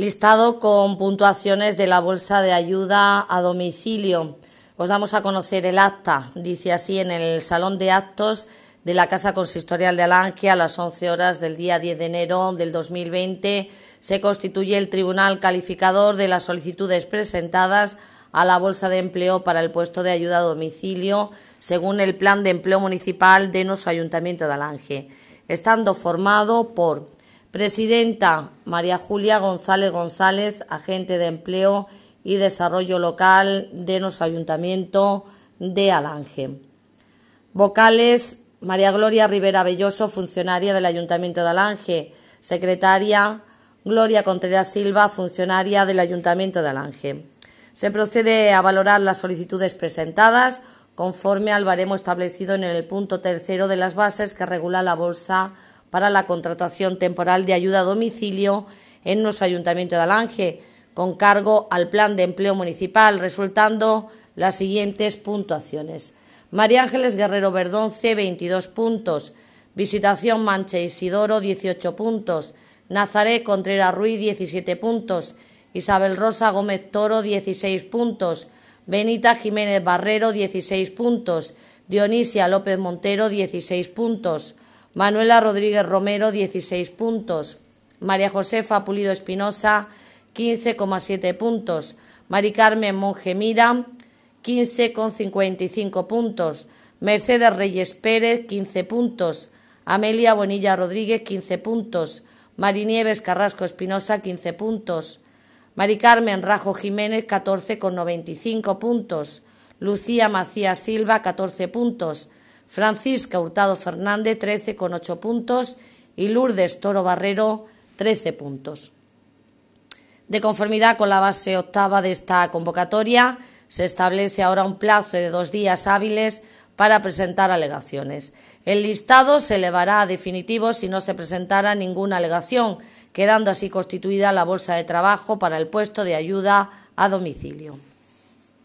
Listado con puntuaciones de la Bolsa de Ayuda a Domicilio. Os damos a conocer el acta. Dice así en el Salón de Actos de la Casa Consistorial de Alange a las 11 horas del día 10 de enero del 2020 se constituye el Tribunal Calificador de las solicitudes presentadas a la Bolsa de Empleo para el puesto de ayuda a domicilio según el Plan de Empleo Municipal de nuestro Ayuntamiento de Alange, estando formado por Presidenta María Julia González González, agente de empleo y desarrollo local de nuestro ayuntamiento de Alange. Vocales María Gloria Rivera Belloso, funcionaria del ayuntamiento de Alange. Secretaria Gloria Contreras Silva, funcionaria del ayuntamiento de Alange. Se procede a valorar las solicitudes presentadas conforme al baremo establecido en el punto tercero de las bases que regula la bolsa para la contratación temporal de ayuda a domicilio en nuestro Ayuntamiento de Alange, con cargo al Plan de Empleo Municipal, resultando las siguientes puntuaciones. María Ángeles Guerrero Verdonce, 22 puntos. Visitación Manche Isidoro, 18 puntos. Nazaré Contreras Ruiz, 17 puntos. Isabel Rosa Gómez Toro, 16 puntos. Benita Jiménez Barrero, 16 puntos. Dionisia López Montero, 16 puntos. Manuela Rodríguez Romero, 16 puntos. María Josefa Pulido Espinosa, 15,7 puntos. Mari Carmen Monge Mira, 15,55 puntos. Mercedes Reyes Pérez, 15 puntos. Amelia Bonilla Rodríguez, 15 puntos. Marinieves Carrasco Espinosa, 15 puntos. Mari Carmen Rajo Jiménez, 14,95 puntos. Lucía Macías Silva, 14 puntos. Francisca Hurtado Fernández, 13 con 8 puntos y Lourdes Toro Barrero, 13 puntos. De conformidad con la base octava de esta convocatoria, se establece ahora un plazo de dos días hábiles para presentar alegaciones. El listado se elevará a definitivo si no se presentara ninguna alegación, quedando así constituida la bolsa de trabajo para el puesto de ayuda a domicilio.